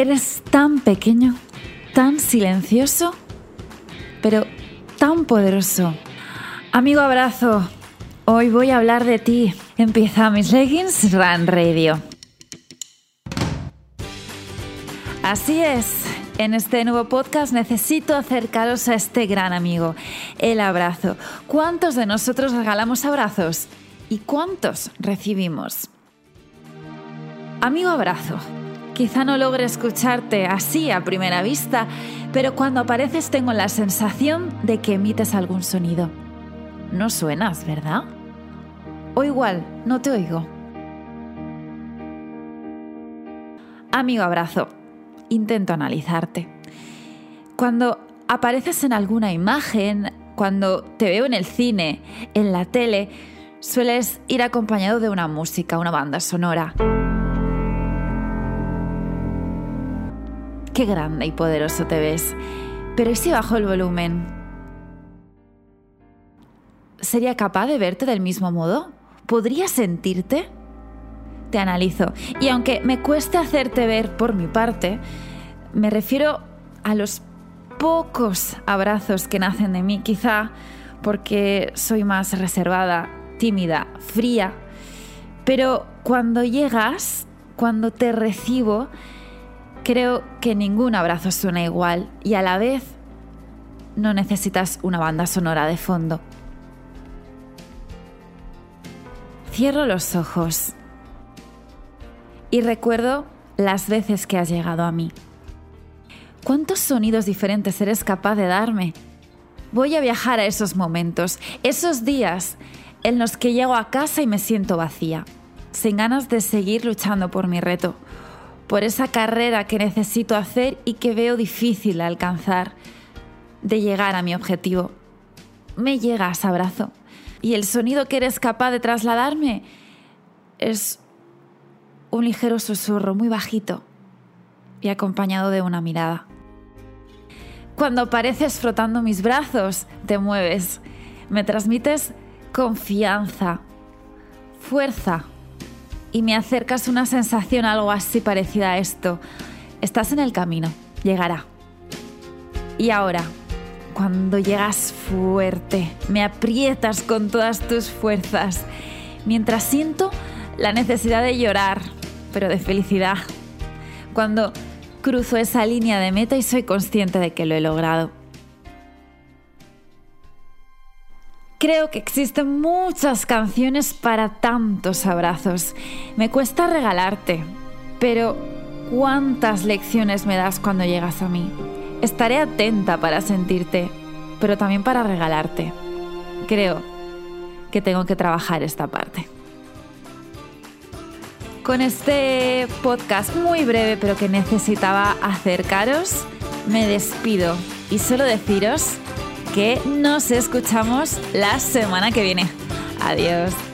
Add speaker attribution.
Speaker 1: Eres tan pequeño, tan silencioso, pero tan poderoso. Amigo abrazo, hoy voy a hablar de ti. Empieza mis leggings Run Radio. Así es, en este nuevo podcast necesito acercaros a este gran amigo, el abrazo. ¿Cuántos de nosotros regalamos abrazos? ¿Y cuántos recibimos? Amigo abrazo, Quizá no logre escucharte así a primera vista, pero cuando apareces tengo la sensación de que emites algún sonido. No suenas, ¿verdad? O igual, no te oigo. Amigo abrazo, intento analizarte. Cuando apareces en alguna imagen, cuando te veo en el cine, en la tele, sueles ir acompañado de una música, una banda sonora. Qué grande y poderoso te ves. Pero ¿y si bajo el volumen? ¿Sería capaz de verte del mismo modo? ¿Podría sentirte? Te analizo. Y aunque me cueste hacerte ver por mi parte, me refiero a los pocos abrazos que nacen de mí, quizá porque soy más reservada, tímida, fría. Pero cuando llegas, cuando te recibo, Creo que ningún abrazo suena igual y a la vez no necesitas una banda sonora de fondo. Cierro los ojos y recuerdo las veces que has llegado a mí. ¿Cuántos sonidos diferentes eres capaz de darme? Voy a viajar a esos momentos, esos días en los que llego a casa y me siento vacía, sin ganas de seguir luchando por mi reto, por esa carrera que necesito hacer y que veo difícil alcanzar, de llegar a mi objetivo. Me llegas, abrazo. Y el sonido que eres capaz de trasladarme es un ligero susurro muy bajito y acompañado de una mirada. Cuando apareces frotando mis brazos, te mueves, me transmites confianza, fuerza y me acercas una sensación algo así parecida a esto. Estás en el camino, llegará. Y ahora, cuando llegas fuerte, me aprietas con todas tus fuerzas, mientras siento la necesidad de llorar, pero de felicidad. Cuando cruzo esa línea de meta y soy consciente de que lo he logrado. Creo que existen muchas canciones para tantos abrazos. Me cuesta regalarte, pero ¿cuántas lecciones me das cuando llegas a mí? Estaré atenta para sentirte, pero también para regalarte. Creo que tengo que trabajar esta parte. Con este podcast muy breve, pero que necesitaba acercaros, me despido y solo deciros que nos escuchamos la semana que viene. Adiós.